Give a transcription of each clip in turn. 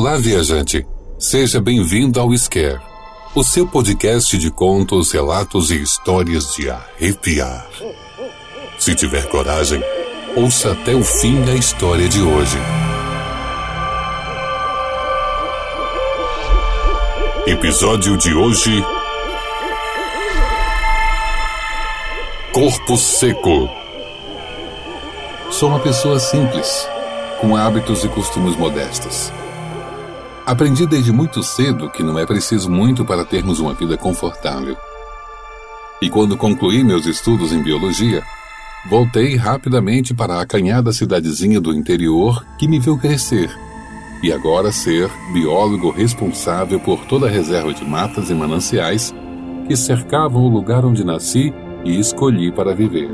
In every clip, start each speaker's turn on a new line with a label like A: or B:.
A: Olá, viajante. Seja bem-vindo ao Scare, o seu podcast de contos, relatos e histórias de arrepiar. Se tiver coragem, ouça até o fim a história de hoje. Episódio de hoje: Corpo Seco. Sou uma pessoa simples, com hábitos e costumes modestos. Aprendi desde muito cedo que não é preciso muito para termos uma vida confortável. E quando concluí meus estudos em biologia, voltei rapidamente para a acanhada cidadezinha do interior que me viu crescer e agora ser biólogo responsável por toda a reserva de matas e mananciais que cercavam o lugar onde nasci e escolhi para viver.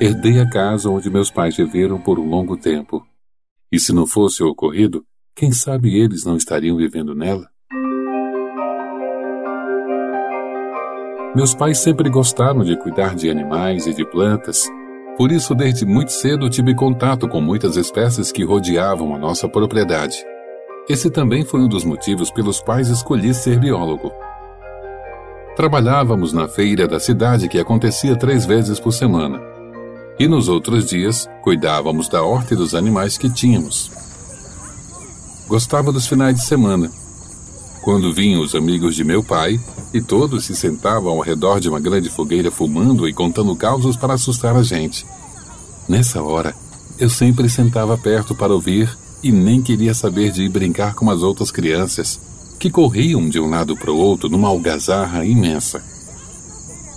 A: Herdei a casa onde meus pais viveram por um longo tempo. E se não fosse o ocorrido, quem sabe eles não estariam vivendo nela? Meus pais sempre gostaram de cuidar de animais e de plantas, por isso, desde muito cedo, tive contato com muitas espécies que rodeavam a nossa propriedade. Esse também foi um dos motivos pelos quais escolhi ser biólogo. Trabalhávamos na feira da cidade que acontecia três vezes por semana e nos outros dias cuidávamos da horta e dos animais que tínhamos. Gostava dos finais de semana, quando vinham os amigos de meu pai e todos se sentavam ao redor de uma grande fogueira fumando e contando causos para assustar a gente. Nessa hora, eu sempre sentava perto para ouvir e nem queria saber de ir brincar com as outras crianças, que corriam de um lado para o outro numa algazarra imensa.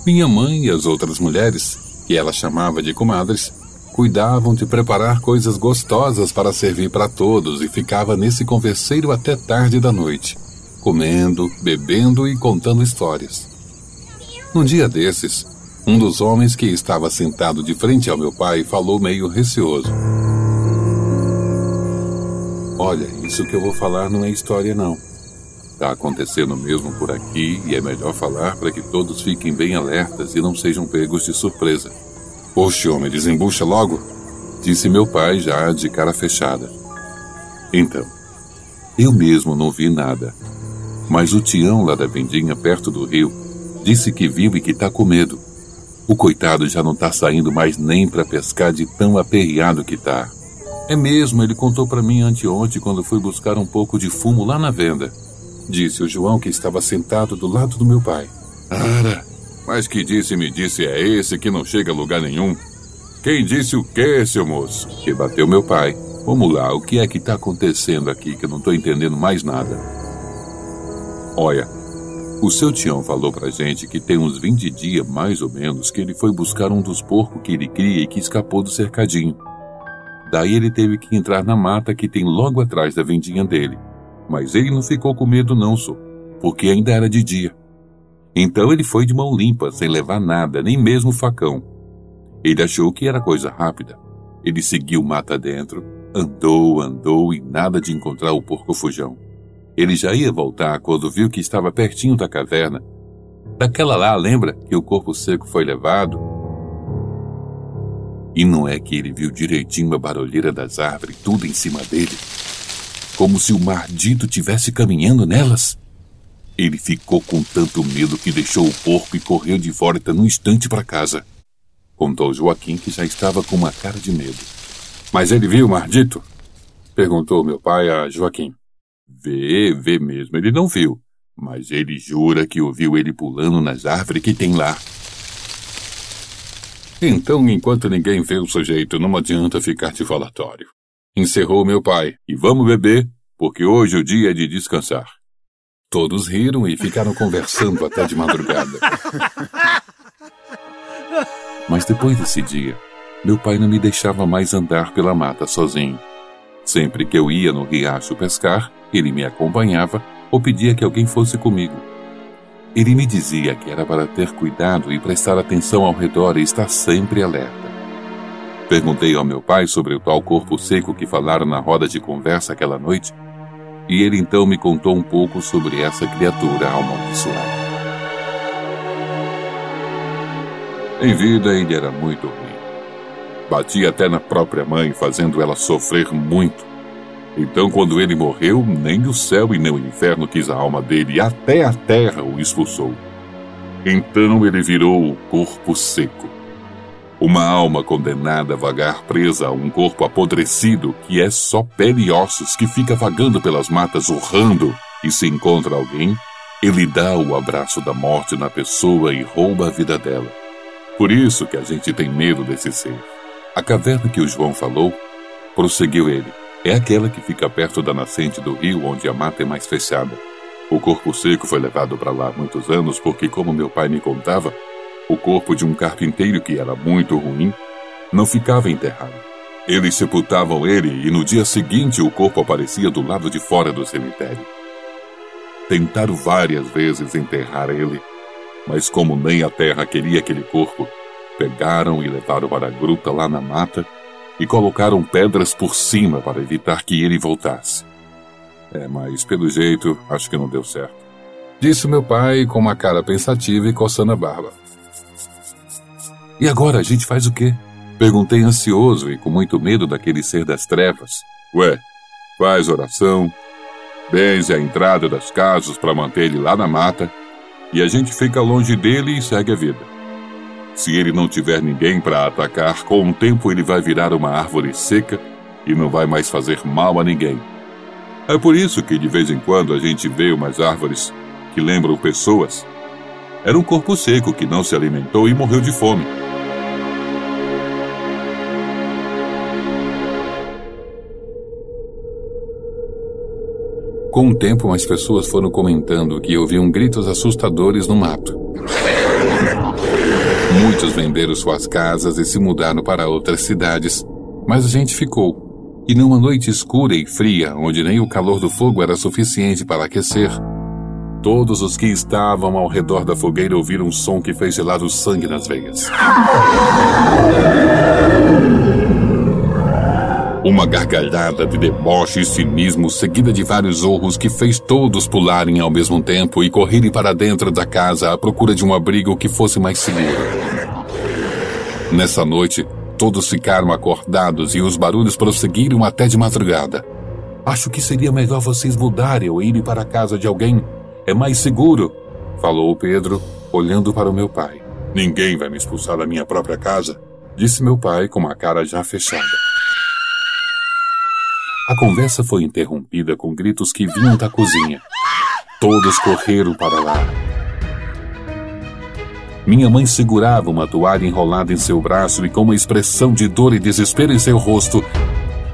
A: Minha mãe e as outras mulheres que ela chamava de comadres, cuidavam de preparar coisas gostosas para servir para todos e ficava nesse converseiro até tarde da noite, comendo, bebendo e contando histórias. Um dia desses, um dos homens que estava sentado de frente ao meu pai falou meio receoso. Olha, isso que eu vou falar não é história, não. Está acontecendo mesmo por aqui e é melhor falar para que todos fiquem bem alertas e não sejam pegos de surpresa. Oxe, homem, desembucha logo, disse meu pai já de cara fechada. Então, eu mesmo não vi nada, mas o Tião lá da vendinha perto do rio disse que viu e que tá com medo. O coitado já não tá saindo mais nem para pescar de tão aperreado que tá. É mesmo, ele contou para mim anteontem quando fui buscar um pouco de fumo lá na venda. Disse o João que estava sentado do lado do meu pai. Ara, mas que disse-me disse é esse que não chega a lugar nenhum? Quem disse o quê, seu moço? Que bateu meu pai. Vamos lá, o que é que está acontecendo aqui que eu não estou entendendo mais nada? Olha, o seu Tião falou pra gente que tem uns 20 dias, mais ou menos, que ele foi buscar um dos porcos que ele cria e que escapou do cercadinho. Daí ele teve que entrar na mata que tem logo atrás da vendinha dele. Mas ele não ficou com medo não, só, porque ainda era de dia. Então ele foi de mão limpa, sem levar nada, nem mesmo facão. Ele achou que era coisa rápida. Ele seguiu mata dentro, andou, andou e nada de encontrar o porco fujão. Ele já ia voltar quando viu que estava pertinho da caverna. Daquela lá, lembra que o corpo seco foi levado? E não é que ele viu direitinho a barulheira das árvores, tudo em cima dele? Como se o mardito tivesse caminhando nelas. Ele ficou com tanto medo que deixou o porco e correu de volta num instante para casa. Contou Joaquim que já estava com uma cara de medo. Mas ele viu o mardito? Perguntou meu pai a Joaquim. Vê, vê mesmo, ele não viu. Mas ele jura que ouviu ele pulando nas árvores que tem lá. Então, enquanto ninguém vê o sujeito, não adianta ficar de falatório encerrou meu pai, e vamos beber, porque hoje o dia é de descansar. Todos riram e ficaram conversando até de madrugada. Mas depois desse dia, meu pai não me deixava mais andar pela mata sozinho. Sempre que eu ia no riacho pescar, ele me acompanhava ou pedia que alguém fosse comigo. Ele me dizia que era para ter cuidado e prestar atenção ao redor e estar sempre alerta. Perguntei ao meu pai sobre o tal corpo seco que falaram na roda de conversa aquela noite, e ele então me contou um pouco sobre essa criatura amaldiçoada. Em vida ele era muito ruim. Batia até na própria mãe, fazendo ela sofrer muito. Então, quando ele morreu, nem o céu e nem o inferno quis a alma dele, até a terra o expulsou. Então ele virou o corpo seco. Uma alma condenada a vagar presa a um corpo apodrecido que é só pele e ossos que fica vagando pelas matas urrando e se encontra alguém, ele dá o abraço da morte na pessoa e rouba a vida dela. Por isso que a gente tem medo desse ser. A caverna que o João falou, prosseguiu ele, é aquela que fica perto da nascente do rio onde a mata é mais fechada. O corpo seco foi levado para lá há muitos anos porque, como meu pai me contava, o corpo de um carpinteiro que era muito ruim não ficava enterrado. Eles sepultavam ele e no dia seguinte o corpo aparecia do lado de fora do cemitério. Tentaram várias vezes enterrar ele, mas como nem a terra queria aquele corpo, pegaram e levaram para a gruta lá na mata e colocaram pedras por cima para evitar que ele voltasse. É, mas pelo jeito, acho que não deu certo. Disse meu pai com uma cara pensativa e coçando a barba. E agora a gente faz o quê? Perguntei ansioso e com muito medo daquele ser das trevas. Ué, faz oração, benze a entrada das casas para manter ele lá na mata e a gente fica longe dele e segue a vida. Se ele não tiver ninguém para atacar, com o tempo ele vai virar uma árvore seca e não vai mais fazer mal a ninguém. É por isso que de vez em quando a gente vê umas árvores que lembram pessoas. Era um corpo seco que não se alimentou e morreu de fome. Com o tempo, mais pessoas foram comentando que ouviam gritos assustadores no mato. Muitos venderam suas casas e se mudaram para outras cidades, mas a gente ficou. E numa noite escura e fria, onde nem o calor do fogo era suficiente para aquecer, todos os que estavam ao redor da fogueira ouviram um som que fez gelar o sangue nas veias. Uma gargalhada de deboche e cinismo, seguida de vários urros que fez todos pularem ao mesmo tempo e correrem para dentro da casa à procura de um abrigo que fosse mais seguro. Nessa noite, todos ficaram acordados e os barulhos prosseguiram até de madrugada. Acho que seria melhor vocês mudarem ou irem para a casa de alguém. É mais seguro, falou Pedro, olhando para o meu pai. Ninguém vai me expulsar da minha própria casa, disse meu pai com a cara já fechada. A conversa foi interrompida com gritos que vinham da cozinha. Todos correram para lá. Minha mãe segurava uma toalha enrolada em seu braço e com uma expressão de dor e desespero em seu rosto.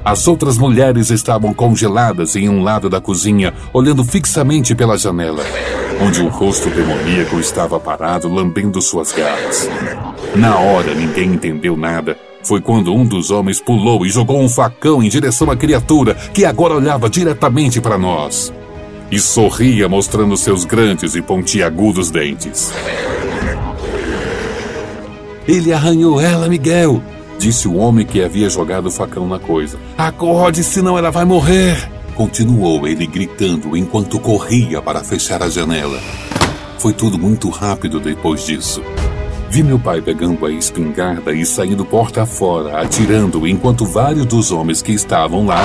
A: As outras mulheres estavam congeladas em um lado da cozinha, olhando fixamente pela janela, onde o rosto demoníaco estava parado, lambendo suas garras. Na hora, ninguém entendeu nada foi quando um dos homens pulou e jogou um facão em direção à criatura que agora olhava diretamente para nós. E sorria mostrando seus grandes e pontiagudos dentes. Ele arranhou ela, Miguel, disse o homem que havia jogado o facão na coisa. Acorde, senão ela vai morrer. Continuou ele gritando enquanto corria para fechar a janela. Foi tudo muito rápido depois disso. Vi meu pai pegando a espingarda e saindo porta fora, atirando, enquanto vários dos homens que estavam lá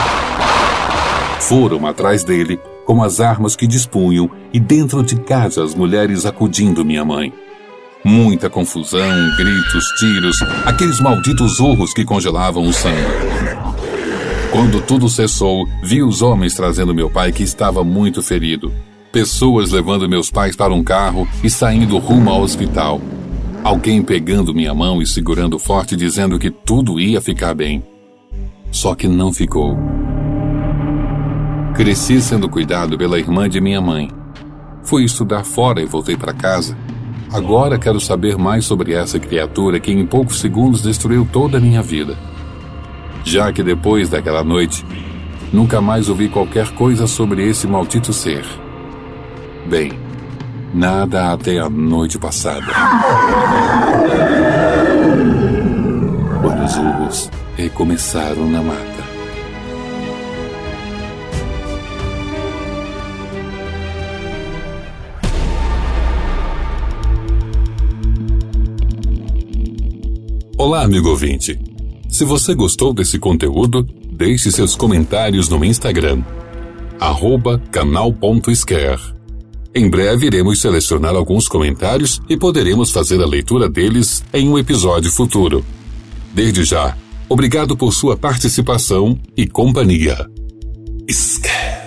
A: foram atrás dele com as armas que dispunham e dentro de casa as mulheres acudindo minha mãe. Muita confusão, gritos, tiros, aqueles malditos urros que congelavam o sangue. Quando tudo cessou, vi os homens trazendo meu pai que estava muito ferido. Pessoas levando meus pais para um carro e saindo rumo ao hospital. Alguém pegando minha mão e segurando forte, dizendo que tudo ia ficar bem. Só que não ficou. Cresci sendo cuidado pela irmã de minha mãe. Fui estudar fora e voltei para casa. Agora quero saber mais sobre essa criatura que em poucos segundos destruiu toda a minha vida. Já que depois daquela noite, nunca mais ouvi qualquer coisa sobre esse maldito ser. Bem, Nada até a noite passada. Quando os urros recomeçaram na mata. Olá, amigo ouvinte. Se você gostou desse conteúdo, Deixe seus comentários no Instagram, arroba canal.scare. Em breve iremos selecionar alguns comentários e poderemos fazer a leitura deles em um episódio futuro. Desde já, obrigado por sua participação e companhia. Scare.